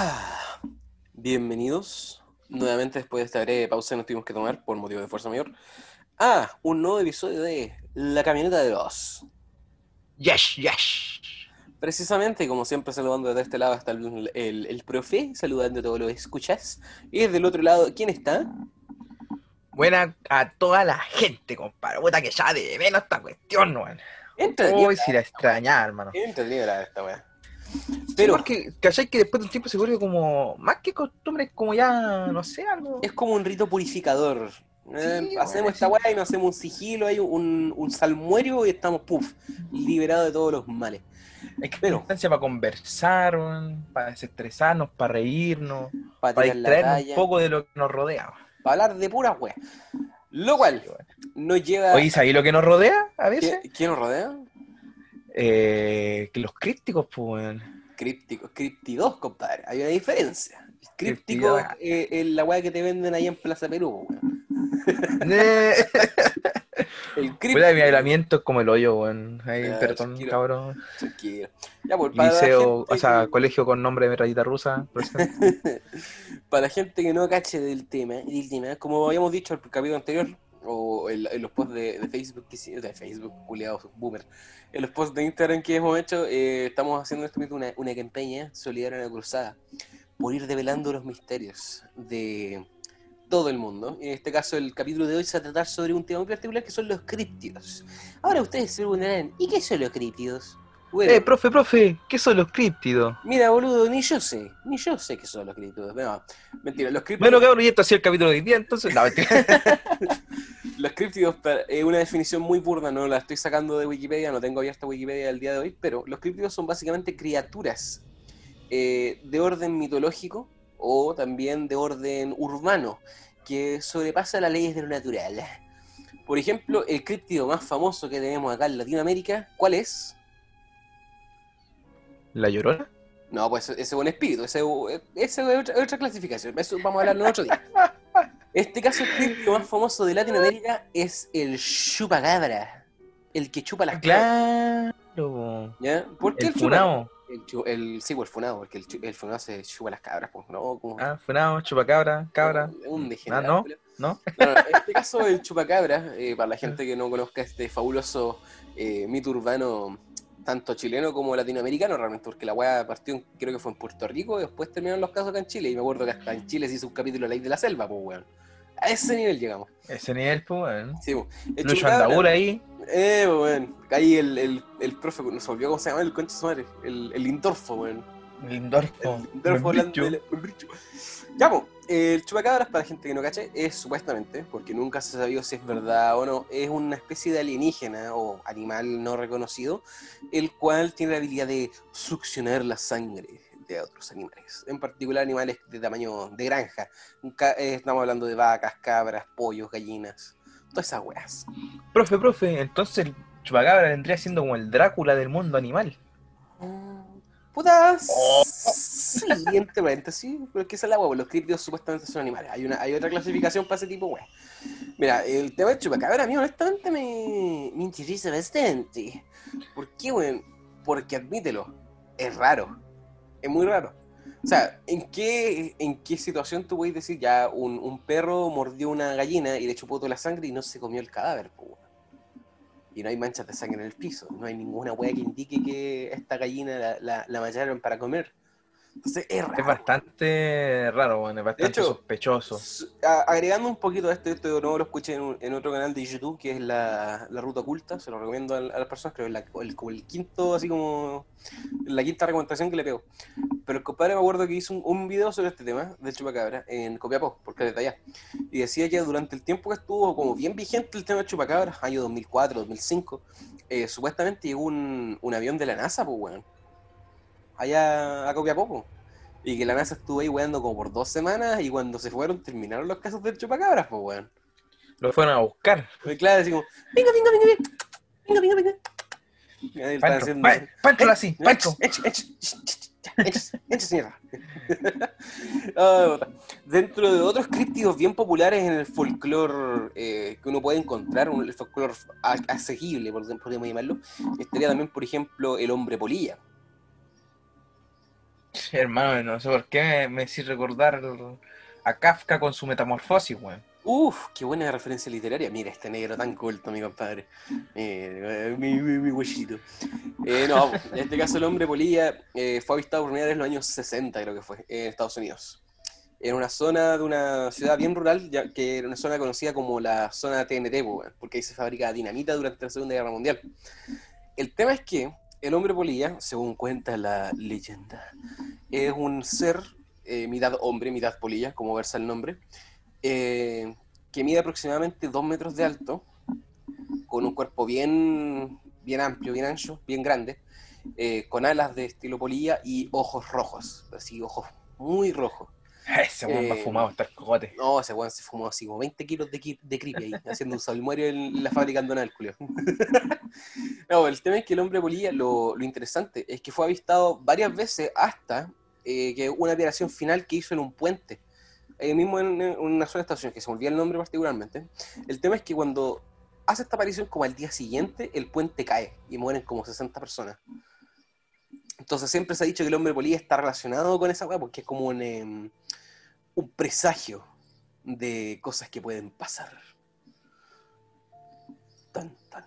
Ah, bienvenidos nuevamente después de esta breve pausa que nos tuvimos que tomar por motivo de fuerza mayor a un nuevo episodio de La Camioneta de Dos. Yes, yes. Precisamente, como siempre, saludando desde este lado está el, el, el profe, saludando a todos los escuchas. Y desde el otro lado, ¿quién está? Buena a toda la gente, compadre. Puta que ya de menos esta cuestión, weón. Uy, si la extrañaba, hermano. Entretenido la esta weá. Pero Pero porque, ¿cachai? Que después de un tiempo se vuelve como, más que costumbre, es como ya, no sé, algo. es como un rito purificador. Eh, Sí, hacemos esta sí. weá y nos hacemos un sigilo, hay un, un salmuerio y estamos, puff, liberados de todos los males. Es que pero- instancia para conversar, para desestresarnos, para reírnos, Para para distraernos un poco de lo que nos rodea. para hablar de puras weas. Lo cual Sí, weón. nos lleva. Oye, ¿sabéis lo que nos rodea a veces? ¿Qué- ¿Quién nos rodea? Eh, que los crípticos, pues, weón. Críptico, criptidos, compadre. Hay una diferencia. El críptico eh, es la weá que te venden ahí en Plaza Perú, weón. Eh, El críptico. mi aislamiento es como el hoyo, weón. Ahí, Ah, perdón, cabrón. Tranquilo. Ya, pues, para Liceo, o sea, que- colegio con nombre de metrallita rusa. Para la gente que no cache del tema, del tema, como habíamos dicho en el capítulo anterior, o en, los posts de, Facebook, que de Facebook, culiados, boomer, en los posts de Instagram que hemos hecho, eh, estamos haciendo en este momento una, una campaña solidaria, una cruzada, por ir develando los misterios de todo el mundo. En este caso, el capítulo de hoy se va a tratar sobre un tema muy particular que son los críptidos. Ahora ustedes se preguntarán, ¿y qué son los críptidos? Bueno, eh, profe, profe, ¿qué son los críptidos? mira, boludo, ni yo sé, ni yo sé qué son los críptidos. No, mentira, los críptidos... Bueno, cabrón, y esto ha sido el capítulo de hoy día, entonces. No, mentira. Los críptidos es una definición muy burda, no la estoy sacando de Wikipedia, no tengo abierta Wikipedia el día de hoy, pero los críptidos son básicamente criaturas eh, de orden mitológico o también de orden urbano que sobrepasa las leyes de lo natural. Por ejemplo, el críptido más famoso que tenemos acá en Latinoamérica, ¿cuál es? ¿La llorona? No, pues ese es un espíritu, ese, ese es otra, otra clasificación, eso vamos a hablarlo otro día. Este caso, críptido más famoso de Latinoamérica es el chupacabra, el que chupa las cabras. Claro. ¿Ya? ¿Por qué El el, chupa- funao. El, el- sí, pues el funado, porque el, el funado se chupa las cabras, pues no, como Ah, funao, chupacabra, cabra. un Ah, degenerado. ¿no? culiao. ¿No? No, no, en este caso, el chupacabra, eh, para la gente que no conozca este fabuloso eh, mito urbano, tanto chileno como latinoamericano, realmente, porque la weá partió, en- creo que fue en Puerto Rico, y después terminaron los casos acá en Chile, y me acuerdo que hasta en Chile se hizo un capítulo de la ley de la selva, pues weón. A ese nivel llegamos. Ese nivel, pues, weón. Sí, pues. Lucho Andabura ahí. Eh, pues, weón. Ahí el, el, el profe, no se olvidó cómo se llama el concha su madre, el, el Lindorfo, weón. Lindorfo. El Lindorfo bicho. Ya, pues, el chupacabras, para gente que no cache, es supuestamente, porque nunca se ha si es verdad o no, es una especie de alienígena o animal no reconocido, el cual tiene la habilidad de succionar la sangre de otros animales, en particular animales de tamaño de granja. Eh, Estamos hablando de vacas, cabras, pollos, gallinas, todas esas weas. Profe, profe, entonces el chupacabra vendría siendo como el Drácula del mundo animal. Putas. Oh. Sí, entre paréntesis, pero es que esa es la hueá, los críptidos supuestamente son animales. Hay, una, hay otra clasificación para ese tipo de hueá. Mira, el tema del chupacabra a mí honestamente me, me interesa bastante. ¿Por qué, weón? Porque admítelo, es raro. Es muy raro. O sea, ¿en qué, en qué situación tú puedes decir ya un, un perro mordió una gallina y le chupó toda la sangre y no se comió el cadáver, po? Y no hay manchas de sangre en el piso. No hay ninguna hueá que indique que esta gallina la, la, la macharon para comer. Entonces es raro. Es bastante raro, weón. Es bastante hecho, sospechoso. A- Agregando un poquito a esto, esto de nuevo lo escuché en, un- en otro canal de YouTube que es la, la Ruta Oculta, se lo recomiendo a, a las personas, creo que es como el quinto, así como la quinta recomendación que le pego. Pero el compadre me acuerdo que hizo un, un video sobre este tema del chupacabra en Copiapó, porque es de allá. Y decía que durante el tiempo que estuvo como bien vigente el tema del chupacabra, año 2004, 2005, eh, supuestamente llegó un, un avión de la NASA, pues, weón. Allá a Copiapó, po. Y que la NASA estuvo ahí weando como por dos semanas y cuando se fueron terminaron los casos del chupacabras, pues weón. Lo fueron a buscar. Muy claro, así como, venga, venga, venga, venga, venga, venga, venga. Pancho, haciendo- pa- Pancho así, Eh, Pancho. Ah. Dentro de otros críptidos bien populares en el folclore eh, que uno puede encontrar, un- el folclore a- asequible, por ejemplo, podríamos llamarlo, estaría también, por ejemplo, el hombre polilla. Hermano, no sé por qué me, me hice recordar a Kafka con su metamorfosis, weón. Uf, qué buena referencia literaria. Mira, este negro tan culto, mi compadre. Eh, mi, mi, mi. Eh, no, en este caso el hombre polilla eh, fue avistado por primera vez en los años 60, creo que fue, en Estados Unidos. En una zona de una ciudad bien rural, ya que era una zona conocida como la zona TNT, porque ahí se fabrica dinamita durante la Segunda Guerra Mundial. El tema es que el hombre polilla, según cuenta la leyenda, es un ser eh, mitad hombre, mitad polilla, como versa el nombre, eh, que mide aproximadamente 2 metros de alto, con un cuerpo bien, bien amplio, bien ancho, bien grande, eh, con alas de estilo polilla y ojos rojos, así ojos muy rojos. Ese weón Eh, fumado hasta el cogote. No, ese weón se fumó así como 20 kilos de, de creepy ahí, haciendo un salmuario en la fábrica andonal, culio. no, el tema es que el hombre polilla, lo, lo interesante es que fue avistado varias veces hasta eh, que una operación final que hizo en un puente. Ahí mismo en, en una sola estación, que se me olvida el nombre particularmente. El tema es que cuando hace esta aparición, como al día siguiente, el puente cae y mueren como 60 personas. Entonces siempre se ha dicho que el hombre polilla está relacionado con esa weá porque es como un, em, un presagio de cosas que pueden pasar. Tan, tan,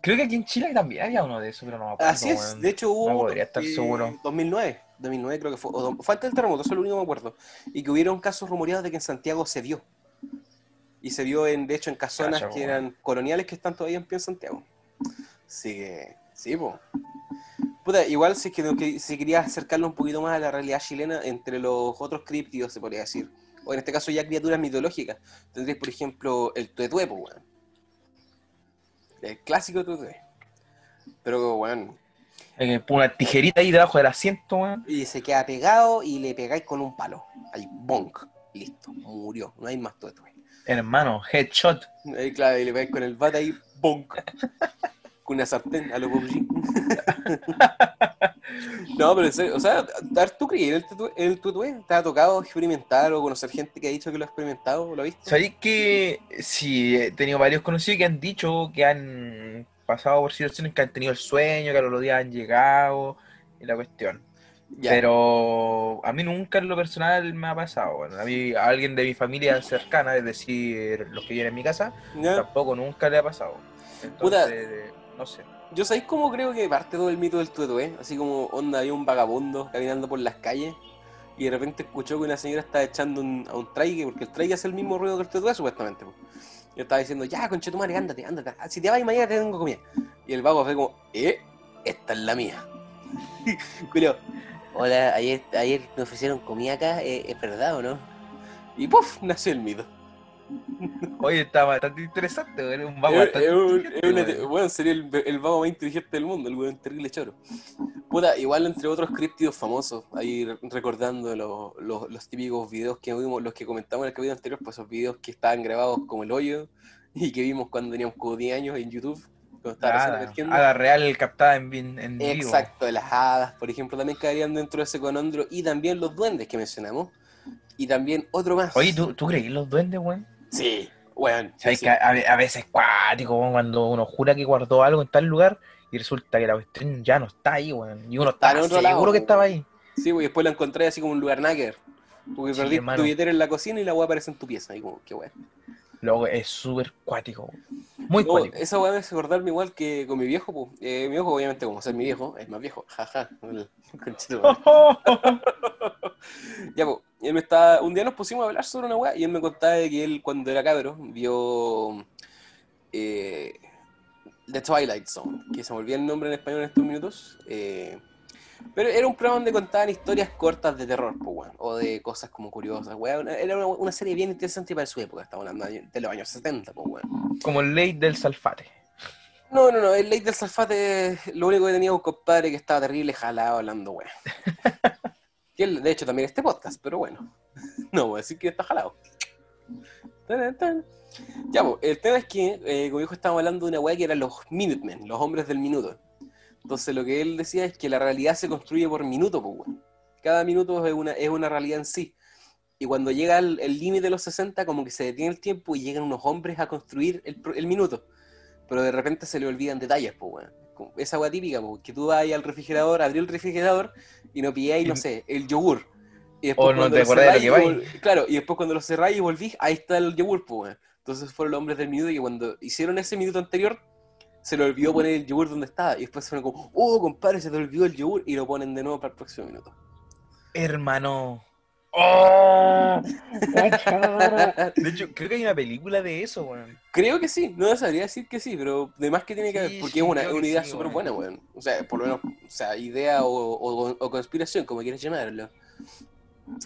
creo que aquí en Chile también había uno de esos, pero no me acuerdo. Así es, weón. de hecho hubo No podría estar seguro. 2009, 2009 creo que fue, o fue antes del terremoto, eso es lo único que me acuerdo, y que hubieron casos rumoreados de que en Santiago se vio. Y se vio, en, de hecho, en casonas Cacha, que eran coloniales que están todavía en pie en Santiago. Así que, sí, po. Puta, igual si, que, si querías acercarlo un poquito más a la realidad chilena, entre los otros críptidos, se podría decir, o en este caso ya criaturas mitológicas, tendréis, por ejemplo, el tuetué, po, weón. El clásico tuetué. Pero, weón, Eh, una tijerita ahí debajo del asiento, weón. y se queda pegado y le pegáis con un palo. Ahí, bonk. Listo, murió. No hay más tuetué. Hermano, headshot. Ahí, claro, y le pegáis con el bate ahí, bonk. con una sartén a lo PUBG. no, pero en serio, o sea, ¿tú en el, tutu- el tutué? ¿Te ha tocado experimentar o conocer gente que ha dicho que lo ha experimentado? ¿Lo ha visto? ¿Sabéis que sí, he tenido varios conocidos que han dicho que han pasado por situaciones que han tenido el sueño, que a los días han llegado y la cuestión? Ya. Pero a mí nunca en lo personal me ha pasado. Bueno, a mí, a alguien de mi familia cercana, es decir, los que viven en mi casa, ¿Ya? tampoco nunca le ha pasado. Puta. Entonces, no sé. Yo sabéis cómo creo que parte todo el mito del tuetué, así como onda hay un vagabundo caminando por las calles y de repente escuchó que una señora estaba echando un- a un traigue, porque el traigue hace el mismo ruido que el tuetué supuestamente. Y estaba diciendo, ya, conche tu madre, ándate, ándate, ah, si te vas mañana te tengo comida. Y el vago fue como, eh, esta es la mía. Julio, hola, ayer, ayer me ofrecieron comida acá, eh, ¿es verdad o no? Y puff, nació el mito. Oye, está bastante interesante, un vago Es- bastante un- inteligente, una- güey. weón, sería el, el vago más inteligente del mundo, el weón terrible choro. Puta, igual entre otros críptidos famosos, ahí re- recordando lo- lo- los típicos videos que vimos, los que comentamos en el capítulo anterior, pues esos videos que estaban grabados como el hoyo y que vimos cuando teníamos como 10 años en YouTube, cuando estaba recién Nada, emergiendo. a la real captada en, en vivo. Exacto, las hadas, por ejemplo, también caerían dentro de ese conondro y también los duendes que mencionamos. Y también otro más. Oye, ¿tú, ¿tú crees los duendes, güey? Sí, weón. ¿Sabes sí. que a, a veces es cuático, cuando uno jura que guardó algo en tal lugar y resulta que la cuestión ya no está ahí, güey. Y uno Está está seguro lado, que estaba ahí. Sí, y después lo encontré así como un lugar náker. Porque Sí, perdiste hermano. tu billetera en la cocina y la weá aparece en tu pieza. Y como, qué weá. Luego es súper cuático. Muy No, cuático. esa weá me hace acordarme igual que con mi viejo. Eh, mi viejo, obviamente, como ser mi viejo, es más viejo. Jaja. Weón. ya, pues. Él me estaba... Un día nos pusimos a hablar sobre una weá y él me contaba de que él, cuando era cabro, vio. eh, The Twilight Zone, que se me olvida el nombre en español en estos minutos. eh, pero era un programa donde contaban historias cortas de terror, pues, weón, o de cosas como curiosas, weón. Era una, una serie bien interesante para su época, estamos hablando de los años 70, pues, weón. Como el ley del salfate. No, no, no, el ley del salfate, lo único que tenía un compadre que estaba terrible jalado hablando, weón. Que él, de hecho, también este podcast, pero bueno. No voy a decir que está jalado. Tan, tan. Ya, pues, el tema es que, eh, como dijo, estábamos hablando de una weá que eran los Minutemen, los hombres del minuto. Entonces, lo que él decía es que la realidad se construye por minuto, pues, weón. Cada minuto es una, es una realidad en sí. Y cuando llega el límite de los 60, como que se detiene el tiempo y llegan unos hombres a construir el, el minuto. Pero de repente se le olvidan detalles, pues, como esa weá típica, po, que tú vas ahí al refrigerador, abrí el refrigerador y no pilláis, no sé, el yogur. Y O no te acordás de lo que vol- Claro, y después cuando lo cerráis y volvís, ahí está el yogur, pues. Entonces fueron los hombres del minuto que cuando hicieron ese minuto anterior, se le olvidó poner el yogur donde estaba. Y después fueron como, oh, compadre, se te olvidó el yogur. Y lo ponen de nuevo para el próximo minuto. Hermano. ¡Oh! De hecho, creo que hay una película de eso, weón. Creo que sí, no sabría decir que sí, pero además que tiene que haber, Sí, porque sí, es una, una idea súper buena, weón. O sea, por lo menos, o sea, idea o, o- o conspiración, como quieras llamarlo.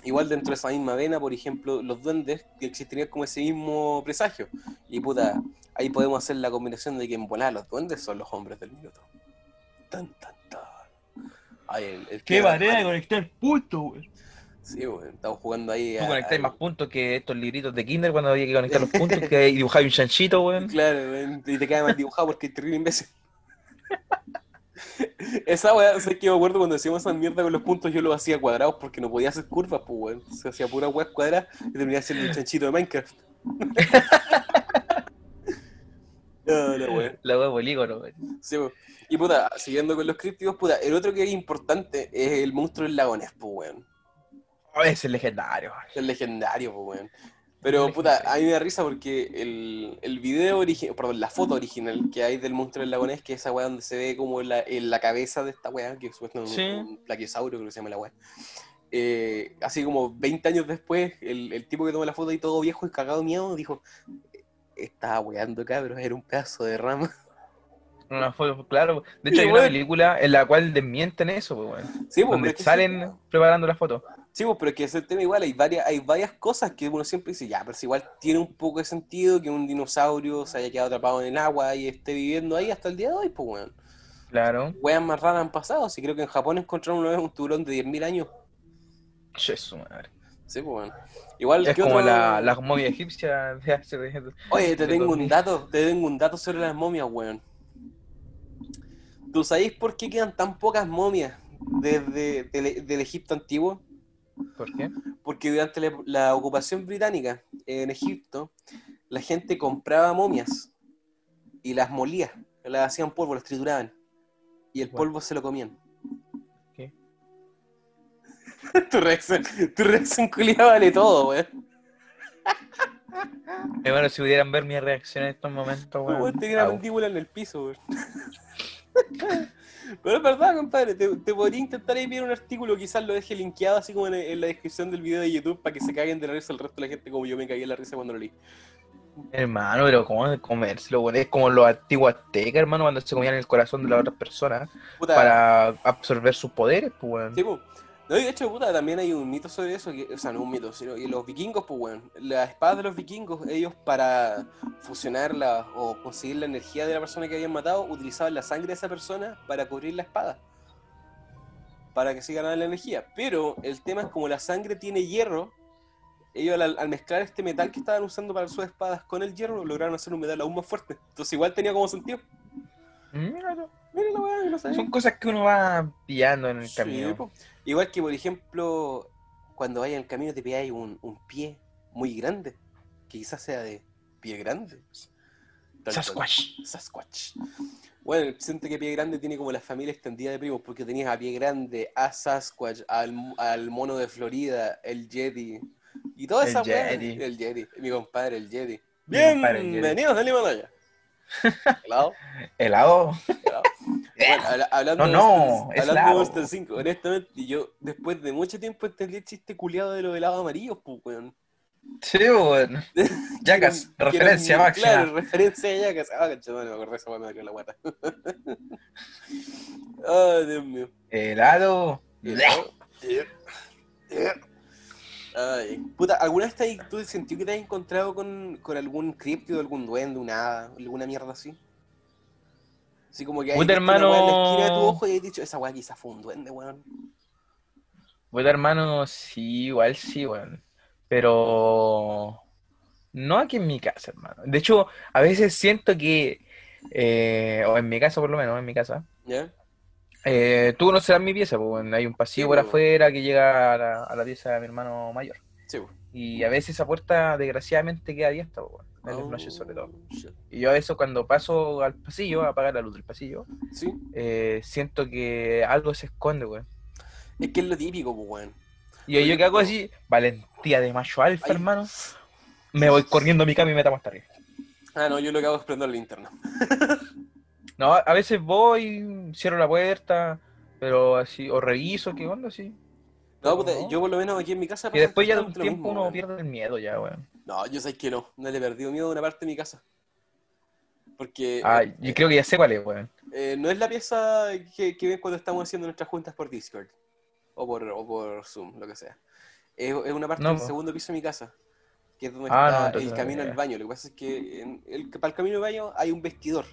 Igual dentro de esa misma vena, por ejemplo, los duendes que existirían como ese mismo presagio. Y puta, ahí podemos hacer la combinación de que en volar los duendes son los hombres del minuto. Tan, tan, tan. Ay, el, el Qué manera de conectar puntos, weón. Sí, weón, estamos jugando ahí. Tú a- a- más puntos que estos libritos de Kinder cuando había que conectar los puntos, que dibujaba un chanchito, weón. Claro, y te queda mal dibujado porque es terrible imbécil. Esa weá, sé que me acuerdo cuando hacíamos esa mierda con los puntos, yo los hacía cuadrados porque no podía hacer curvas, pues weón. Se hacía pura weá cuadrada y terminaba haciendo un chanchito de Minecraft. Ah, la weá. La polígono, weón. Sí, weón. Y puta, siguiendo con los crípticos, puta, el otro que es importante es el monstruo del lago Ness, pues weón. Oh, es legendario, weón. Es legendario, pues, weón. Pero, puta, a mí me da risa porque el, el video original, perdón, la foto original que hay del monstruo del lago Ness, que es esa weá donde se ve como la, en la cabeza de esta weá, que es Sí. un, plaquiosaurio, creo que se llama la weá. Eh, así como 20 años después, el, el tipo que tomó la foto y todo viejo y cagado de miedo, dijo, estaba weando cabros, era un pedazo de rama. Una foto, claro. De Y hecho, hay una película en la cual desmienten eso, pues, weón. Sí, pues, Donde salen sí, preparando la foto. Sí, pues, pero es que ese tema igual, hay varias, hay varias cosas que uno siempre dice, ya, pero si igual tiene un poco de sentido que un dinosaurio se haya quedado atrapado en el agua y esté viviendo ahí hasta el día de hoy, pues, weón. Claro. Weas más raras han pasado, sí creo que en Japón encontraron una vez un tiburón de 10.000 años. Su madre. Sí, pues, weón. Igual, Es ¿qué como otro- la, la momia egipcia de hace Oye, te de tengo un 2000. dato, te tengo un dato sobre las momias, weón. ¿Tú sabéis por qué quedan tan pocas momias desde del, del Egipto antiguo? ¿Por qué? Porque durante la, la ocupación británica en Egipto, la gente compraba momias y las molía, las hacían polvo, las trituraban. Y el Bueno. polvo se lo comían. ¿Qué? tu reacción, tu reacción culiada vale todo, weón. Hermano, si pudieran ver mi reacción en estos momentos, weón. Tenía Au. mandíbula en el piso, weón. Pero es verdad, compadre, te, te podría intentar ver un artículo, quizás lo deje linkeado así como en, en la descripción del video de YouTube para que se caguen de la risa el resto de la gente como yo me cagué en la risa cuando lo leí. Hermano, pero ¿cómo comérselo? Es como los antiguos aztecas, hermano, cuando se comían el corazón de las otras personas Puta, para absorber sus poderes, pues, weón. Sí, po. No, y de hecho, puta, también hay un mito sobre eso, que, o sea, no un mito, sino que los vikingos, pues, weón, las espadas de los vikingos, ellos para fusionarla o conseguir la energía de la persona que habían matado, utilizaban la sangre de esa persona para cubrir la espada, para que se ganara la energía. Pero el tema es como la sangre tiene hierro, ellos al, al mezclar este metal que estaban usando para sus espadas con el hierro, lograron hacer un metal aún más fuerte. Entonces igual tenía como sentido. Weá, no sé. Son cosas que uno va pillando en el Sí, camino. po. Igual que, por ejemplo, cuando vayas en el camino te pegáis un, un pie muy grande, que quizás sea de pie grande. Tal. Sasquatch. Sasquatch. Bueno, el presente que pie grande tiene como la familia extendida de primos, porque tenías a pie grande, a Sasquatch, al, al mono de Florida, el Yeti, y toda El esa. Yeti. El Yeti, mi compadre, el Yeti. Mi compadre, el Yeti. Bienvenidos al Himalaya. Helado. Helado. Bueno, hablando, No, de no, es hablando de. Monster 5, honestamente, yo después de mucho tiempo entendí el chiste culiado de los helados amarillos, pues, weón. Sí, weón. Eran- referencia eran- máxima. Claro, referencia a Jackass. Ah, cachorro, me acordé de esa weá, me la guata. Ay, Dios mío. Helado. Helado. Ay, puta, ¿alguna vez te tú sentido que te has encontrado con, con algún criptido, algún duende, una alguna mierda así? Así como que hay Puta, una weá en la hermano. esquina de tu ojo y has dicho, esa weá quizás fue un duende, weón. Bueno, hermano, sí, igual sí, weón. Pero no aquí en mi casa, hermano. De hecho, a veces siento que, eh, o en mi casa por lo menos, en mi casa, ¿Ya? eh, tú conocerás mi pieza, pues, hay un pasillo Sí, por pues. afuera que llega a la, a la pieza de mi hermano mayor. Sí, pues. Y a veces esa puerta, desgraciadamente, queda abierta, pues, en las noches sobre todo. Oh, shit. Y yo a eso cuando paso al pasillo, a apagar la luz del pasillo, Sí, eh, siento que algo se esconde, weón. es que es lo típico, pues, weón. Y Oye, yo que hago así, valentía de macho alfa, Ay. hermano. Me voy corriendo a mi cama y me tapo hasta arriba. Ah, no, yo lo que hago es prender la linterna. No, a veces voy, cierro la puerta, pero así, o reviso, ¿qué onda? Así. No, No. yo por lo menos aquí en mi casa Y después ya de un tiempo mismo, uno pierde el miedo ya, weón. No, yo sé que no, no le he perdido miedo a una parte de mi casa. Porque Ah, eh, yo creo que ya sé cuál es, weón. eh, no es la pieza que, que ven cuando estamos haciendo nuestras juntas por Discord o por, o por Zoom, lo que sea. Es, es una parte No, del po. segundo piso de mi casa, que es donde Ah, no, está entonces el no, camino al baño. Lo que pasa es que en el, para el camino al baño hay un vestidor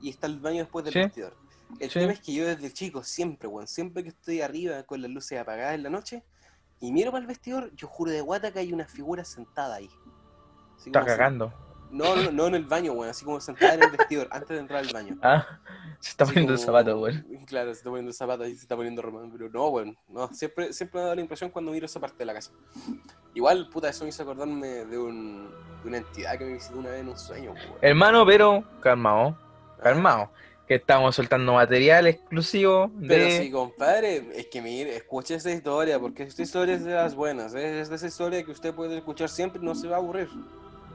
y está el baño después del Sí. vestidor. El Sí. tema es que yo desde chico, siempre, weón, siempre que estoy arriba con las luces apagadas en la noche y miro para el vestidor, yo juro de guata que hay una figura sentada ahí. Así Está cagando. No, no, no en el baño, weón, así como sentada en el vestidor antes de entrar al baño. Ah, se está Así poniendo el como- zapato, weón. Claro, se está poniendo el zapato y se está poniendo ropa. Pero no, weón. No, siempre, siempre me da la impresión cuando miro esa parte de la casa. Igual, puta, eso me hizo acordarme de, un, de una entidad que me visitó una vez en un sueño, weón. Hermano, pero calmado, calmado. Que estamos soltando material exclusivo Pero de. sí, compadre, es que mire, escuche esta historia, porque esta historia es de las buenas, ¿eh? es de esa historia que usted puede escuchar siempre y no se va a aburrir.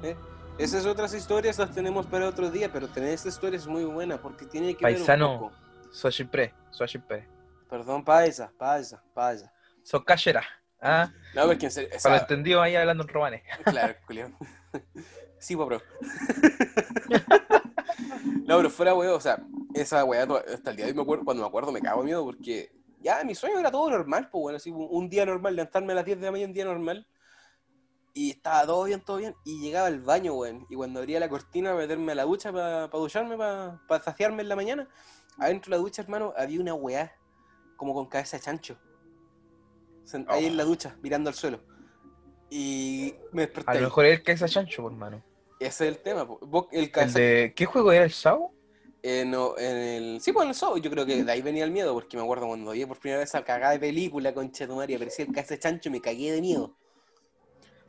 ¿Eh? Esas otras historias las tenemos para otro día, pero tener esta historia es muy buena porque tiene que ver Paisano. un poco. Sochipre, Sochipre. Perdón, paisa, paisa, paisa. Son cachera. Ah, No, porque en serio, o para lo entendido ahí hablando en romanes. Claro, Julián. Sí, bro. No, pero fuera, weón, o sea, esa weá hasta el día de hoy me acuerdo, cuando me acuerdo me cago de miedo porque ya mi sueño era todo normal, pues bueno, así un, un día normal, levantarme a las 10 de la mañana, un día normal, y estaba todo bien, todo bien, y llegaba al baño, weón, y cuando abría la cortina, meterme a la ducha para ducharme, para saciarme en la mañana, adentro de la ducha, hermano, había una weá como con cabeza de chancho, ahí en la ducha, mirando al suelo, y me desperté. A lo mejor es el que es chancho, por hermano. Ese es el tema. Vos, el El cabeza- de. ¿Qué juego era el Sao? eh, no, en el... Sí, pues en el show. Yo creo que de ahí venía el miedo, porque me acuerdo cuando vi por primera vez esa cagada de película con Chetumari, aparecía el cabeza de chancho y me cagué de miedo.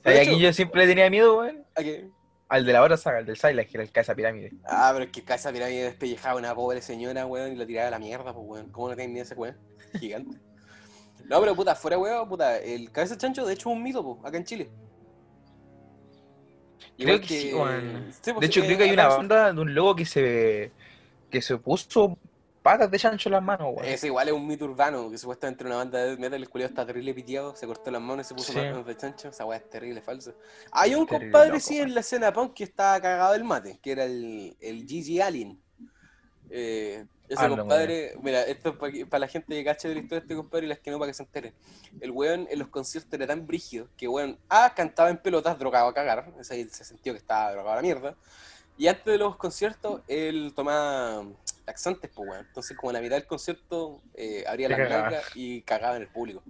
¿Sabes a hecho- quién yo siempre le tenía miedo, weón? ¿A qué? Al de la hora saga, al del Silent, que era el cabeza pirámide. Ah, pero es que de pirámide despellejaba a una pobre señora, weón, y la tiraba a la mierda, pues, weón. ¿Cómo no tenía ni ese weón? Gigante. No, pero puta, fuera weón, puta, el cabeza chancho de hecho es un mito, pues, acá en Chile. Creo que sí, weón. Sí, pues, De hecho, eh, creo que hay una banda de un logo que se. que se puso patas de chancho en las manos, weón. Ese igual es un mito urbano, que supuestamente una banda de death metal, el culiao está terrible piteado, se cortó las manos y se puso Sí. manos de chancho. Esa weá es terrible, falso. Hay un Terrible compadre, loco, sí, en la escena punk que estaba cagado del mate, que era el, el Gigi Allen. Eh, ese compadre, mira, esto es para, la gente que cache de la historia de este compadre y las que no, para que se enteren. El weón en los conciertos era tan brígido que, weón, ah, cantaba en pelotas, drogado a cagar, ese ahí se sintió que estaba drogado a la mierda. Y antes de los conciertos, él tomaba laxantes, pues, weón. Entonces, como a la mitad del concierto, eh, abría la nalga y cagaba en el público.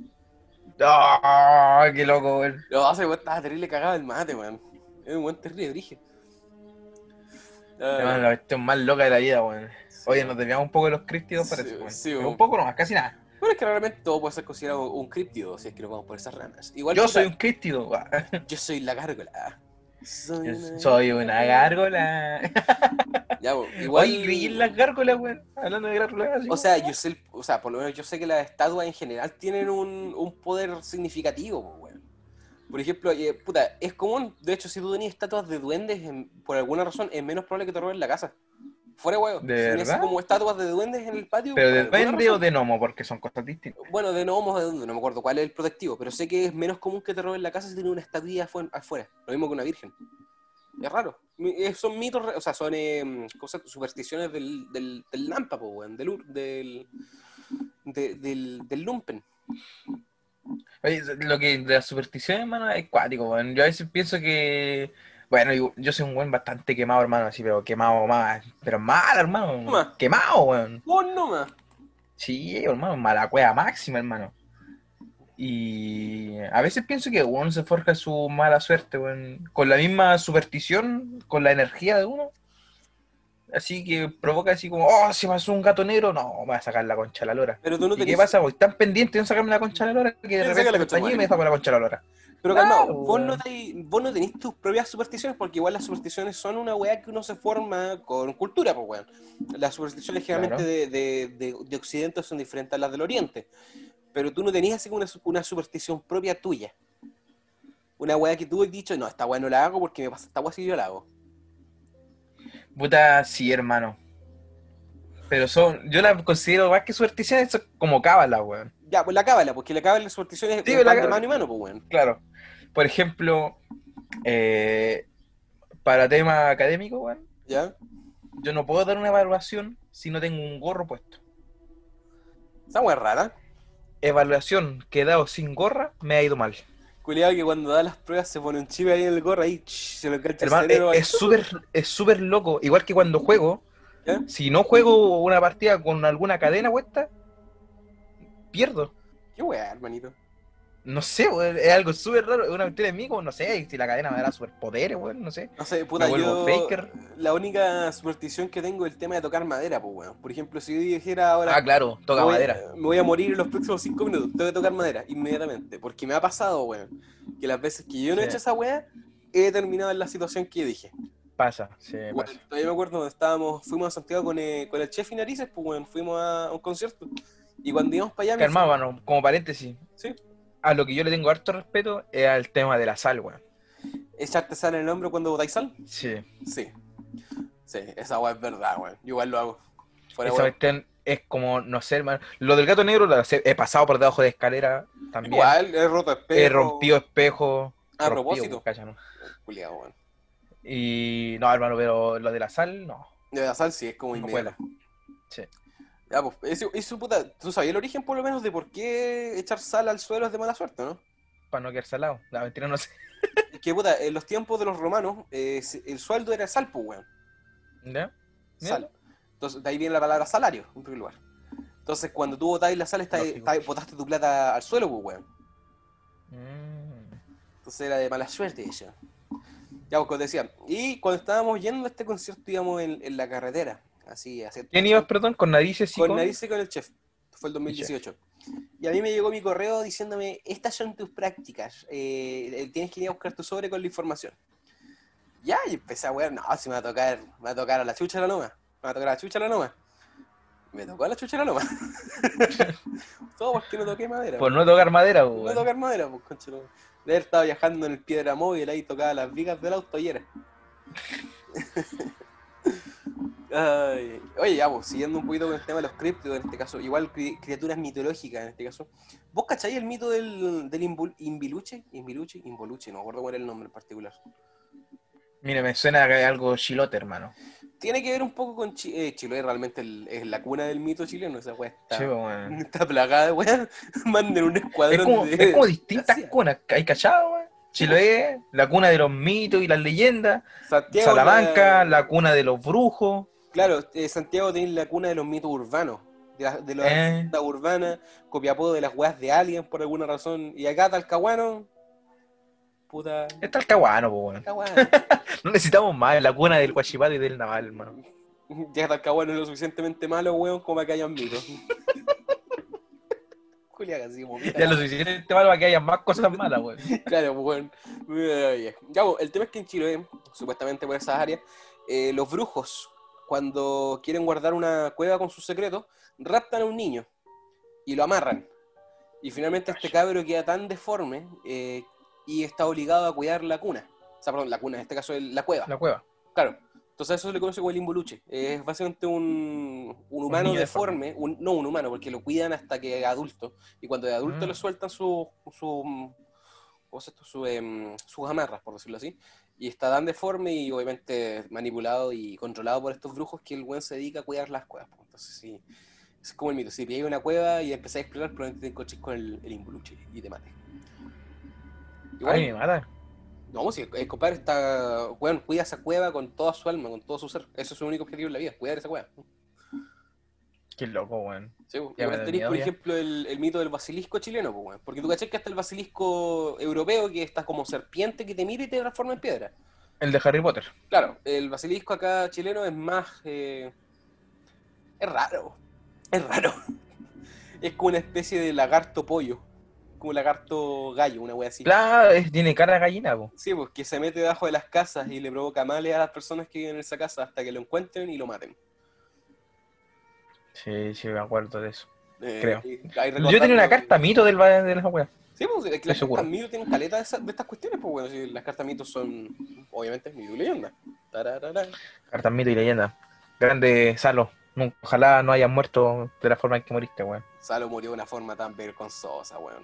¡Ah! ¡Qué loco, weón! Lo hace, weón, estaba terrible cagado el mate, weón. Es un weón terrible. Ah, Hermano, la cuestión más loca de la vida, weón. sí, Oye, nos desviamos un poco de los críptidos, Sí, parece, weón. sí, un poco nomás, casi nada. Bueno, es que realmente todo puede ser considerado un críptido, si es que nos vamos por esas ramas. Igual Yo soy un críptido, weón. yo soy la gárgola. Soy una, soy una gárgola. Ya, igual. Oye, creí en las gárgolas, weón. Hablando de gárgolas. O sea, yo sé, el- o sea, por lo menos yo sé que las estatuas en general tienen un, un poder significativo, weón. Por ejemplo, eh, puta, es común, de hecho, si tú tenías estatuas de duendes, en- por alguna razón, es menos probable que te roben la casa. Fuera, weón. ¿De verdad? como estatuas de duendes en el patio. Pero de duende o de gnomo, porque son cosas distintas. Bueno, de gnomos o de duendes, no me acuerdo cuál es el protectivo, pero sé que es menos común que te roben la casa si tienes una estatua afu- afuera. Lo mismo que una virgen. Es raro. Eh, Son mitos, o sea, son eh, cosas, supersticiones del, del, del Nampa, weón, del, del, del Lumpen. Oye, lo que de las supersticiones, hermano, es cuático, weón. Yo a veces pienso que. Bueno, yo, yo soy un weón bastante quemado, hermano, así, pero quemado más. Pero mal, hermano. Quemado, weón. ¡Oh, no más! Sí, hermano, mala cueva máxima, hermano. Y a veces pienso que uno se forja su mala suerte, weón. Con la misma superstición, con la energía de uno. Así que provoca así como, oh, se pasó un gato negro, no, me voy a sacar la concha a la lora. Pero tú no ¿Y qué pasa? Voy tan pendiente de no sacarme la concha a la lora que de ¿Quién saca repente la concha y me saco la concha a la lora. Pero calmado, vos no, te- vos no tenés tus propias supersticiones, porque igual las supersticiones son una weá que uno se forma con cultura, pues weón. Las supersticiones generalmente Claro. de, de- de- de Occidente son diferentes a las del Oriente. Pero tú no tenías así una, una superstición propia tuya. Una weá que tú has dicho, no, esta weá no la hago porque me pasa esta weá si yo la hago. Puta, sí, hermano. Pero son, yo la considero más que supersticiones, son como cábala, weón. Ya, pues la cábala, porque la cábala las supersticiones Sí, de cábala. mano y mano, pues weón. Claro. Por ejemplo, eh, para tema académico, weón, ¿Ya? yo no puedo dar una evaluación si no tengo un gorro puesto. Esa es rara. Evaluación que he dado sin gorra, me ha ido mal. Culeado que cuando da las pruebas se pone un chip ahí en el gorro ahí, ch, se lo engancha Hermano, el cerebro. es- súper es súper loco. Igual que cuando juego, si no juego una partida con alguna cadena puesta, pierdo. ¿Qué weá, hermanito? No sé, weón, es algo súper raro. Es una victoria de mí, como, no sé, si la cadena me dará superpoderes, weón, no sé. No sé, puta, yo. faker. La única superstición que tengo es el tema de tocar madera, pues, weón. Por ejemplo, si yo dijera ahora. Ah, claro, toca voy, madera. Me voy a morir en los próximos cinco minutos. Tengo que tocar madera inmediatamente. Porque me ha pasado, weón. Que las veces que yo no he hecho esa weá, he terminado en la situación que dije. Pasa, sí, pasa. todavía me acuerdo cuando estábamos, fuimos a Santiago con, eh, con el chef y narices, pues, weón. Fuimos a un concierto. Y cuando íbamos para allá. me Calmado, mano, como paréntesis. Sí. A lo que yo le tengo harto respeto es al tema de la sal, weón. ¿Echarte sal en el hombro cuando botáis sal? Sí. Sí. Sí, esa weá es verdad, weón. Yo igual lo hago. Fuera Esa cuestión es como, no sé, hermano. Lo del gato negro lo he pasado por debajo de escalera también. Igual, he roto espejo. He rompido espejo. A rompido, propósito. cacha, ¿no? Culiao, weón. Y no, hermano, pero lo de la sal, no. De la sal sí, es como No inmediata. Sí. Ya, pues, eso, eso, puta, tú sabías el origen por lo menos de por qué echar sal al suelo es de mala suerte, ¿no? Para no quedar salado. La mentira no sé. Es que, puta, en los tiempos de los romanos, eh, el sueldo era sal, pues, weón. ¿Ya? Sal. Entonces, de ahí viene la palabra salario, en primer lugar. Entonces, cuando tú botáis la sal, está, está- botaste tu plata al suelo, pues, weón. Mm. Entonces era de mala suerte eso. Ya, pues, como te decía. Y cuando estábamos yendo a este concierto, íbamos en, en la carretera. Así. ¿Quién ibas, perdón? ¿Con narices y con con...? Narices y con el chef. Fue el 2018. Y a mí me llegó mi correo diciéndome, estas son tus prácticas. eh, tienes que ir a buscar tu sobre con la información. Ya, y empecé a wear, no, si me va a tocar, me va a tocar a la chucha de la loma. Me va a tocar a la chucha la loma. Me tocó a la chucha de la loma. Todo porque no toqué madera. Por no tocar madera, No weón. tocar madera, pues, concha. De haber estado viajando en el piedra móvil, ahí tocaba las vigas del auto y era. Ay, Oye, ya, pues, siguiendo un poquito con el tema de los criptidos en este caso, igual cri- criaturas mitológicas en este caso. ¿Vos cacháis el mito del, del Imbiluche? Imbiluche, Involuche, no me acuerdo cuál era el nombre en particular. Mira, me suena hay algo chilote, hermano. Tiene que ver un poco con Chi- eh, Chiloé, realmente el- es la cuna del mito chileno, esa weá está, weón. está plagada de weá. Manden un Es escuadrón como, de... es como distintas cunas. ¿Hay cachado, weón? Chiloé, la cuna de los mitos y las leyendas. Santiago, Salamanca, la- la cuna de los brujos. Claro, eh, Santiago tiene la cuna de los mitos urbanos, de, la- de las Eh. urbanas, Copiapó de las weas de alguien por alguna razón, y acá Talcahuano, puta, Está el caguano, po, weón. Talcahuano. No necesitamos más la cuna del Guachipato y del Naval, hermano. ya Talcahuano es lo suficientemente malo, weón, como para que hayan mitos. Julia, casi como Ya lo suficiente malo para que haya más cosas malas, weón. Claro, bueno. Ya, pues, el tema es que en Chile, supuestamente por esas áreas, eh, los brujos, cuando quieren guardar una cueva con sus secretos, raptan a un niño y lo amarran. Y finalmente este cabro queda tan deforme eh, y está obligado a cuidar la cuna. O sea, perdón, la cuna, en este caso el- la cueva. La cueva. Claro. Entonces eso se le conoce como el imboluche. Es básicamente un, un humano deforme, un- no un humano, porque lo cuidan hasta que es adulto. Y cuando es adulto Mm. le sueltan su. Su, em, sus amarras, por decirlo así. Y está tan deforme y obviamente manipulado y controlado por estos brujos que el buen se dedica a cuidar las cuevas. Entonces sí, es como el mito. Si pilláis una cueva y empezáis a explorar, probablemente te enconches con el, el imboluche y te mate. Igual, Ay, me mata. no, si el compadre está, weón, cuida esa cueva con toda su alma, con todo su ser. Eso es su único objetivo en la vida, cuidar esa cueva. Qué loco, weón. Sí, miedo por ya. ejemplo, el, el mito del basilisco chileno, pues, weón. Porque tú caché que hasta el basilisco europeo, que está como serpiente que te mira y te transforma en piedra. El de Harry Potter. Claro, el basilisco acá chileno es más. eh, es raro. Es raro. Es como una especie de lagarto pollo. Como lagarto gallo, una wea así. Claro, es- tiene cara de gallina, po. Sí, pues que se mete debajo de las casas y le provoca males a las personas que viven en esa casa hasta que lo encuentren y lo maten. Sí, sí, me acuerdo de eso. Eh, Creo. Yo tenía una carta mito del, de la wea. Sí, pues es que las cartas mito tienen caleta de, estas cuestiones, pues bueno, si las cartas mito son, obviamente, mito y leyenda. Tararara. Cartas mito y leyenda. Grande Salo. Ojalá no hayas muerto de la forma en que moriste, weón. Salo murió de una forma tan vergonzosa, weón.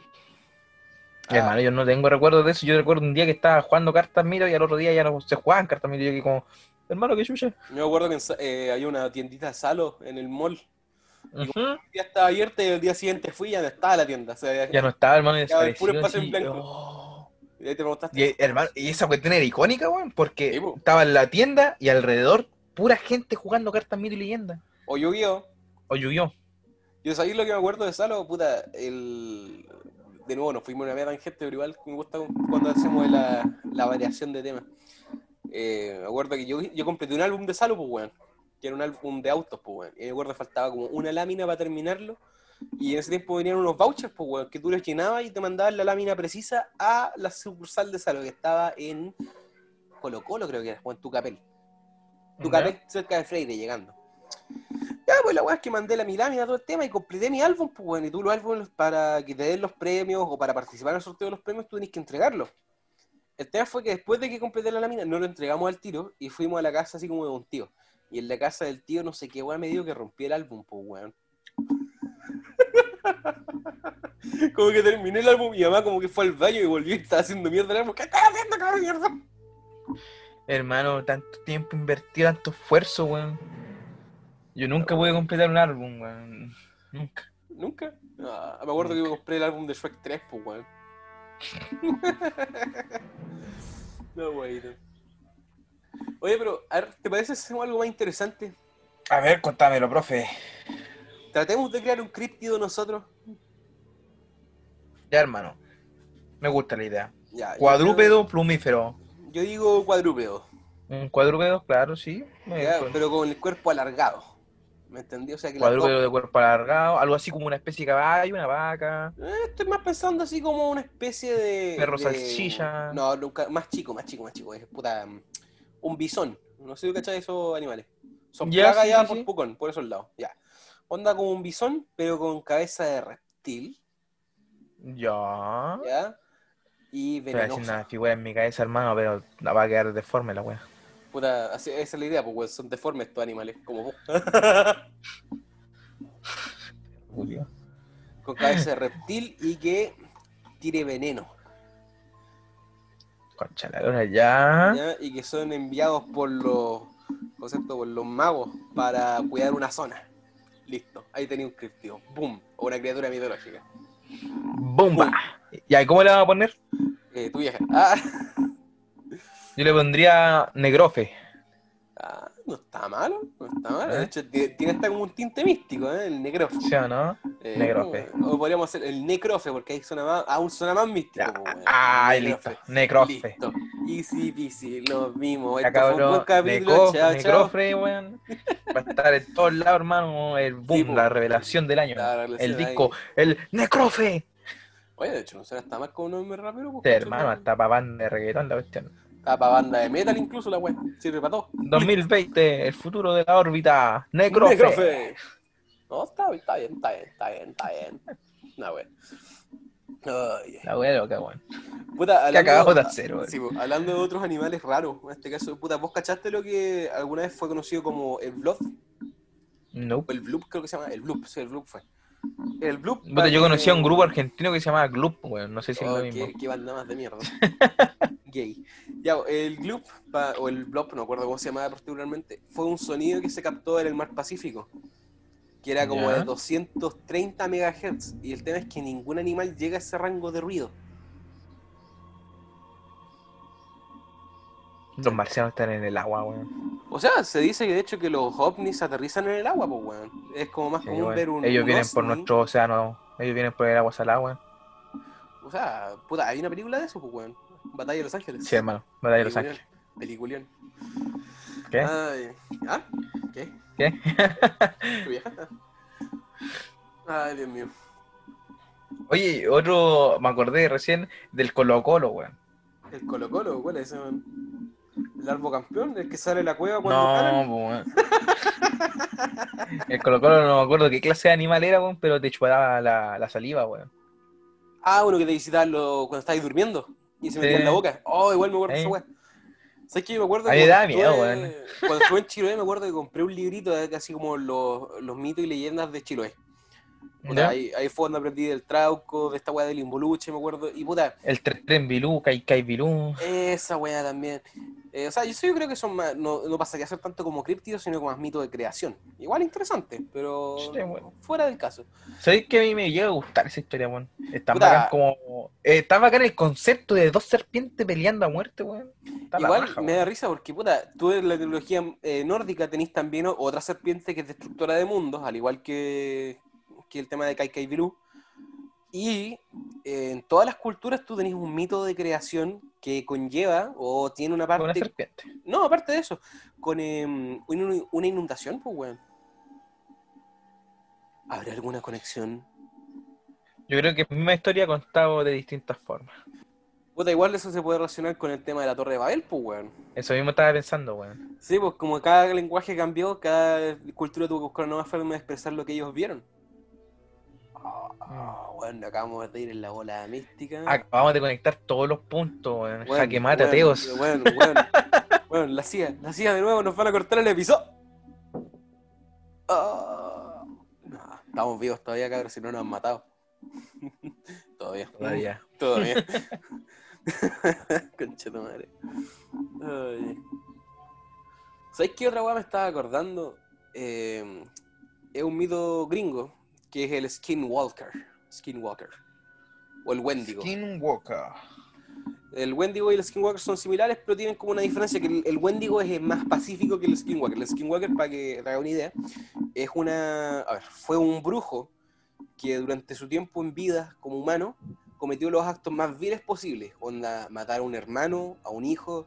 Ah, Hermano, yo no tengo recuerdos de eso. Yo recuerdo un día que estaba jugando cartas mito y al otro día ya no se jugaban cartas mito. Y yo que como, hermano, qué chucha. Yo me acuerdo que en eh, había una tiendita de Salo en el mall. Día estaba abierta y el día siguiente fui y ya no estaba la tienda. O sea, Ya no estaba, hermano, y Ya, el puro espacio en blanco. oh. Y ahí te preguntaste. Y, hermano, y esa cuestión era icónica, weón, porque Sí, po. estaba en la tienda y alrededor pura gente jugando cartas mito y leyenda. O Yu-Gi-Oh! O Yu-Gi-Oh! Yo sabía lo que me acuerdo de Salo, puta, el... De nuevo, nos fuimos una media tangente, pero igual me gusta cuando hacemos la, la variación de temas. Eh, me acuerdo que yo, yo completé un álbum de Salo, pues, weón. Que era un álbum de autos, pues, weón. Y me acuerdo que faltaba como una lámina para terminarlo. Y en ese tiempo venían unos vouchers, pues, weón, que tú los llenabas y te mandaban la lámina precisa a la sucursal de Salo, que estaba en Colo Colo, creo que era, o en Tucapel. Tucapel, cerca de Freire, llegando. Ya, pues la weá es que mandé la mi lámina, todo el tema y completé mi álbum, pues bueno, y tú los álbumes para que te den los premios o para participar en el sorteo de los premios, tú tenés que entregarlos. El tema fue que después de que completé la lámina, no lo entregamos al tiro y fuimos a la casa así como de un tío. Y en la casa del tío, no sé qué weá me dio que rompí el álbum, pues weón. como que terminé el álbum y mi mamá como que fue al baño y volvió y estaba haciendo mierda el álbum. ¿Qué estás haciendo, cabrón, mierda? Hermano, tanto tiempo invertido, tanto esfuerzo, weón. Yo nunca pude completar un álbum, weón. Nunca. ¿Nunca? Ah, me acuerdo que me compré el álbum de Shrek 3, pues, weón. no, weón. Oye, pero, a ver, ¿te parece si hacemos algo más interesante? A ver, contámelo, profe. Tratemos de crear un críptido nosotros. Ya, hermano. Me gusta la idea. Ya, yo Cuadrúpedo, plumífero. Yo digo cuadrúpedo, Un cuadrúpedo, claro, sí. Ya, pero con el cuerpo alargado. ¿Me entendí? O sea que Cuadrúpedo de cuerpo alargado, algo así como una especie de caballo, una vaca. Eh, estoy más pensando así como una especie de. Perro de- salchicha. No, nunca, más chico, más chico, más chico. Es puta. Un bisón. No sé si cachai esos animales. Son Ya, plagas sí, ya sí, por sí. Pucón, por esos lados. Ya. Onda como un bisón, pero con cabeza de reptil. Ya. ¿Ya? Y venenosa. una figura en mi cabeza, hermano, pero la va a quedar deforme la wea. Puta, esa es la idea, pues son deformes estos animales, como vos. Julio. con cabeza de reptil y que tire veneno. Concha la lora, ya. ¿ya? Y que son enviados por los, concepto, por los magos para cuidar una zona. Listo, ahí tenía un criptido. ¡Boom! O una criatura mitológica. ¡Bomba! ¿Ya y cómo le vamos a poner? Eh, tu vieja. Ah, Yo le pondría Negrofe. ah, no está malo, no está malo. De ¿Eh? hecho, tiene hasta como un tinte místico, ¿eh? El necrofe. ¿Sí o no? Eh, Necrofe. O podríamos hacer el necrofe, porque ahí suena más, aún suena más místico. Pues. Ay, Necrofe. listo. Necrofe. Listo. Easy peasy, lo mismo. Ya cabrón, capítulo. Chao, chao. Necrofre, weón. Va a estar en todos lados, hermano. El boom, Sí, po. la revelación del año. El disco, el Necrofe. Oye, de hecho, no suena hasta más como un nombre rapero. pues, Este, hermano, ¿no? hasta banda de reggaetón la cuestión. Está para banda de metal incluso la wea. Sirve para todo. 2020, el futuro de la órbita. Necrofe. Necrofe. No, está bien, está bien, está bien, está bien, está bien. No, wea. La wea loca, weón. puta, Que hablando, de hacer, sí, hablando de otros animales raros, en este caso, puta, ¿vos cachaste lo que alguna vez fue conocido como el blob? No. O el bloop, creo que se llama. El bloop, sí, el bloop fue. El bloop. Yo conocía un grupo argentino que se llamaba Gloop, weón. No sé si es Oh, lo mismo. qué, qué banda más de mierda. Gay. Ya, el gloop, o el blob, no acuerdo cómo se llamaba particularmente, fue un sonido que se captó en el mar Pacífico, que era como Ya. de 230 MHz. Y el tema es que ningún animal llega a ese rango de ruido. Los marcianos están en el agua, weón. O sea, se dice que de hecho que los ovnis aterrizan en el agua, pues, weón. Es como más Sí, común weón. ver un. Ellos un vienen por nuestro océano. Ellos vienen por el agua salada, weón. O sea, puta, hay una película de eso, pues, weón. Batalla de Los Ángeles. Sí, hermano. Batalla de Los Ángeles. Peliculión. ¿Qué? Ay, ¿Ah? ¿Qué? ¿Qué? ¿Tu vieja? Ay, Dios mío. Oye, otro, me acordé recién del Colo Colo, weón. ¿El Colo Colo? ¿Cuál es ese, man? ¿El Arbo Campeón? ¿El que sale de la cueva cuando No. El Colo Colo no me acuerdo qué clase de animal era, weón, pero te chupaba la, la saliva, weón. Ah, uno que te visitaba lo- cuando estabas durmiendo y se metía Sí. en la boca. Oh, igual me acuerdo de esa weá. ¿Sabes qué? Yo me acuerdo A mí que me cuando miedo, estuve- Cuando estuve en Chiloé me acuerdo que compré un librito de así como los, los mitos y leyendas de Chiloé. Puta, ahí, ahí fue donde aprendí del trauco, de esta weá del involuche, me acuerdo. Y puta, El tren Bilú, Kai Kai Bilú. esa weá también. Eh, o sea, yo, sí creo que son más, no, no pasaría a ser tanto como críptidos, sino como más mitos de creación. Igual interesante, pero Sí, bueno. fuera del caso. ¿Sabéis que a mí me llega a gustar esa historia, weón? Está bacán como. eh, está bacán el concepto de dos serpientes peleando a muerte, weón. Igual raja, me weón. da risa porque, puta, tú en la tecnología eh, nórdica tenéis también otra serpiente que es destructora de mundos, al igual que, que el tema de Kai Kai Biru. Y eh, en todas las culturas tú tenés un mito de creación que conlleva o tiene una Una parte. serpiente. No, aparte de eso, con em, una una inundación, pues, weón. ¿Habrá alguna conexión? Yo creo que es misma historia contado de distintas formas. Puta, igual eso se puede relacionar con el tema de la Torre de Babel, pues, weón. Eso mismo estaba pensando, weón. Sí, pues como cada lenguaje cambió, cada cultura tuvo que buscar una nueva forma de expresar lo que ellos vieron. Bueno, acabamos de ir en la bola mística. Acabamos de conectar todos los puntos, weón. Bueno, Jaque mate, bueno, ateos. Bueno, bueno, bueno, la CIA, la CIA de nuevo nos van a cortar el episodio. Ah, no, estamos vivos todavía, cabrón, si no nos han matado. todavía. Todavía. Todavía. Concha tu madre. Ay. ¿Sabes qué otra weá me estaba acordando? Eh, es un mito gringo que es el Skinwalker. Skinwalker. O el Wendigo. Skinwalker. El Wendigo y el Skinwalker son similares, pero tienen como una diferencia que el, el Wendigo es más pacífico que el Skinwalker. El Skinwalker, para que te haga una idea, es una... A ver, fue un brujo que durante su tiempo en vida como humano cometió los actos más viles posibles. Onda, matar a un hermano, a un hijo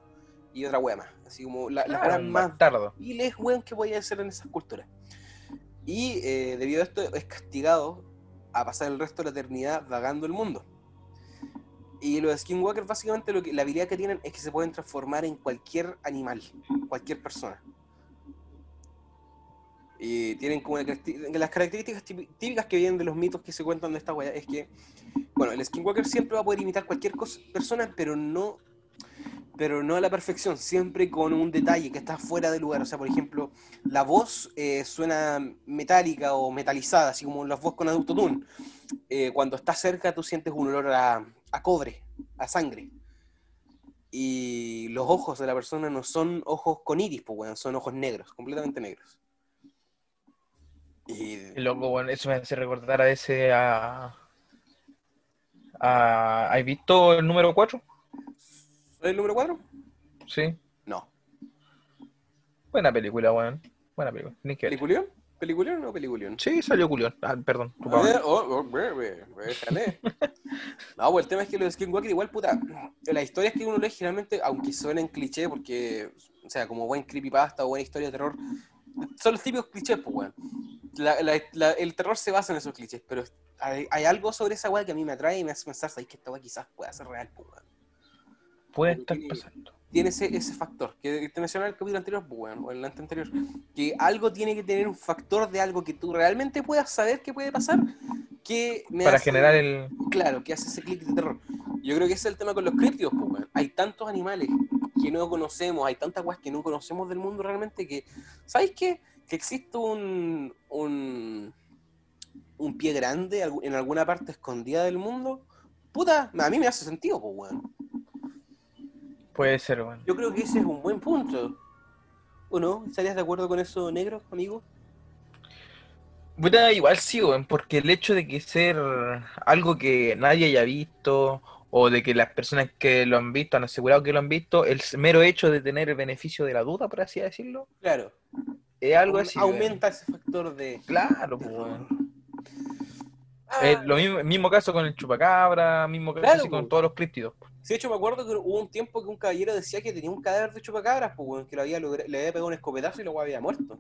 y otra wea más. Así como la- las Claro, weas un más viles, weón, que podía hacer en esas culturas. Y eh, debido a esto es castigado a pasar el resto de la eternidad vagando el mundo. Y los Skinwalkers básicamente lo que, la habilidad que tienen es que se pueden transformar en cualquier animal, cualquier persona. Y tienen como las características típi- típicas que vienen de los mitos que se cuentan de esta weá es que, bueno, el Skinwalker siempre va a poder imitar cualquier persona, pero no pero no a la perfección, siempre con un detalle que está fuera de lugar. O sea, por ejemplo, la voz eh, suena metálica o metalizada, así como la voz con autotune. Eh, cuando está cerca tú sientes un olor a, a cobre, a sangre. Y los ojos de la persona no son ojos con iris, pues, weón, son ojos negros, completamente negros. Y, loco, bueno, eso me hace recordar a veces a. a ¿Has visto el número 4? ¿Soy el número 4? Sí. No. Buena película, weón. Buena película. Tienes que ver. ¿Peliculión? ¿Peliculión o peliculión? Sí, salió culión. Ah, perdón. tu oh, oh. No, pues el tema es que los Skinwalker igual, puta, las historias que uno lee generalmente, aunque suenen cliché, porque, o sea, como buen creepypasta o buena historia de terror, son los típicos clichés, pues, weón. La- la- la- el terror se basa en esos clichés, pero hay, hay algo sobre esa weá que a mí me atrae y me hace pensar, ¿sabes que esta weá quizás pueda ser real, pues, weón? Puede estar tiene- pasando. Tiene ese, ese factor, que te mencionaba en el capítulo anterior, pues, weón, o en el ante anterior, que algo tiene que tener un factor de algo que tú realmente puedas saber que puede pasar, que me Para hace- generar el. Claro, que hace ese clic de terror. Yo creo que ese es el tema con los críptidos, pues, weón. Hay tantos animales que no conocemos, hay tantas cosas que no conocemos del mundo realmente que, ¿sabéis qué? Que existe un, un, un pie grande en alguna parte escondida del mundo, puta, a mí me hace sentido, pues, weón. Puede ser, weón. Yo creo que ese es un buen punto. ¿O no? ¿Estarías de acuerdo con eso, negro, amigo? Puta, igual sí, weón, porque el hecho de que ser algo que nadie haya visto, o de que las personas que lo han visto han asegurado que lo han visto, el mero hecho de tener el beneficio de la duda, por así decirlo, Claro. es algo así. Aumenta ese factor de... Claro, pues, weón. Eh, lo mismo, mismo caso con el chupacabra, mismo caso Claro, con todos los críptidos. Sí, de hecho me acuerdo que hubo un tiempo que un caballero decía que tenía un cadáver de chupacabras, pues, weón, que lo había le había pegado un escopetazo y luego había muerto.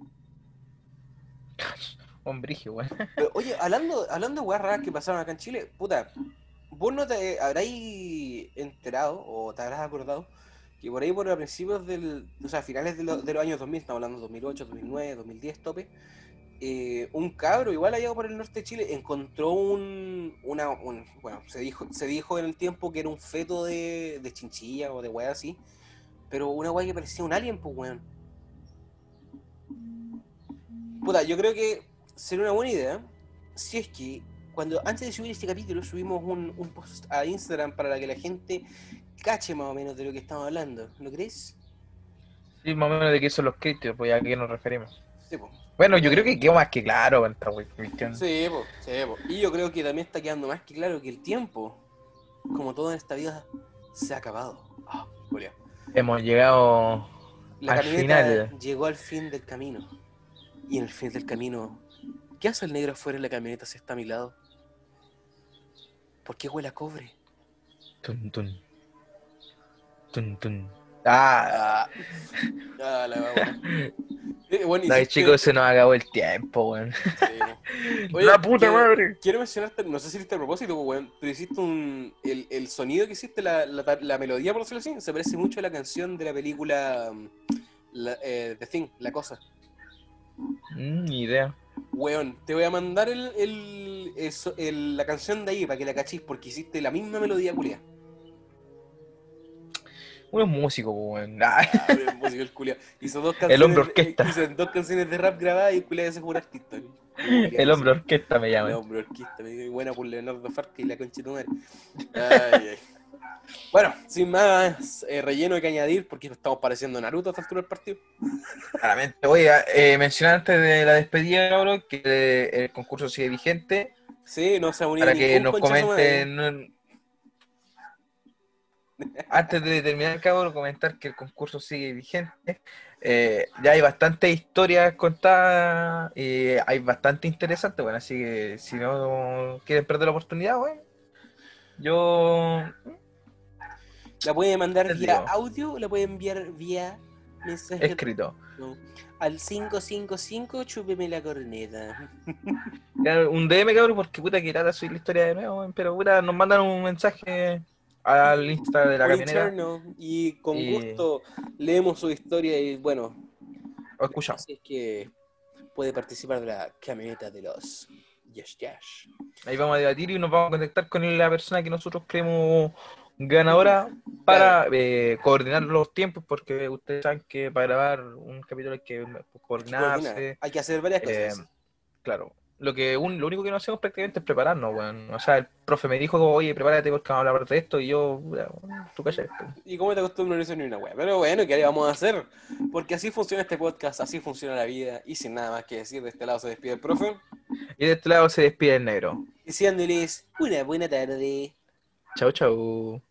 Hombre, weón. Oye, hablando, hablando de weas raras que pasaron acá en Chile, puta, vos no te habráis enterado o te habrás acordado que por ahí por a principios del, o sea, finales de, lo- de los años 2000, estamos hablando de 2008, 2009, 2010, tope, eh, un cabro, igual allá por el norte de Chile, encontró un, una, un- bueno, se dijo, se dijo en el tiempo que era un feto de, de chinchilla o de wea así, pero una wea que parecía un alien, pues weón. Puta, yo creo que sería una buena idea si es que cuando antes de subir este capítulo subimos un, un post a Instagram para que la gente cache más o menos de lo que estamos hablando, ¿no crees? Sí, más o menos de qué son los críptidos, pues a qué nos referimos. Sí, po. Bueno, yo creo que quedó más que claro con esta cuestión. Sí, po, sí, po. Y yo creo que también está quedando más que claro que el tiempo, como todo en esta vida, se ha acabado. Ah. Hemos llegado La Al final. llegó al fin del camino. Y en el fin del camino, ¿qué hace el negro afuera en la camioneta si está a mi lado? ¿Por qué huele a cobre? Tun, tun. Tun, tun. Ah, Ah, la wea. Eh, bueno, no, hiciste- chicos, se nos acabó el tiempo, weón. Sí. Oye, La puta quiero- madre. Quiero mencionarte, no sé si hiciste a propósito, weón, pero hiciste un. El, el sonido que hiciste, la, la, la melodía, por decirlo así, se parece mucho a la canción de la película la- eh, The Thing, La Cosa. Mm, ni idea. Weón, te voy a mandar el, el- el- la canción de ahí para que la cachis, porque hiciste la misma melodía, culia. Uno es músico, pues, weón. Ah, Ah, el músico, el culia. Hizo dos canciones. El hombre orquesta. Hizo dos canciones de rap grabadas y el culia se fue un artista. el hombre orquesta me El llama. hombre orquesta, me digo, buena por Leonardo Farca y la concha de tu madre. Ay, ay. Bueno, sin más eh, relleno que añadir, porque estamos pareciendo Naruto a esta altura del partido. Claramente. Voy a eh, mencionar antes de la despedida, cabrón, que eh, el concurso sigue vigente. Sí, no se ha unido Para que nos comenten. Antes de terminar, cabrón, comentar que el concurso sigue vigente. Eh, ya hay bastantes historias contadas y hay bastante interesante. Bueno, así que si no quieren perder la oportunidad, bueno, yo La pueden mandar vía audio o la pueden enviar vía mensaje escrito. no, al 555 chúpeme la corneta. Un DM, cabrón, porque puta que lata subir la historia de nuevo, pero puta, nos mandan un mensaje al Insta de la interno, y con Y- gusto leemos su historia y bueno, o escuchamos. así es que puede participar de la camioneta de los Yes Yes. Ahí vamos a debatir y nos vamos a contactar con la persona que nosotros creemos ganadora para eh, coordinar los tiempos, porque ustedes saben que para grabar un capítulo hay que coordinarse. Hay que hacer varias eh, cosas. claro. Lo que un, lo único que no hacemos prácticamente es prepararnos, weón. O sea, el profe me dijo, oye, prepárate porque vamos a hablar de esto, y yo, "Ya, weón, tú callas. Y como te acostumbro, no hice ni una wea. Pero bueno, ¿qué le vamos a hacer? Porque así funciona este podcast, así funciona la vida. Y sin nada más que decir, de este lado se despide el profe. Y de este lado se despide el negro. Diciéndoles una buena tarde. Chau, chau.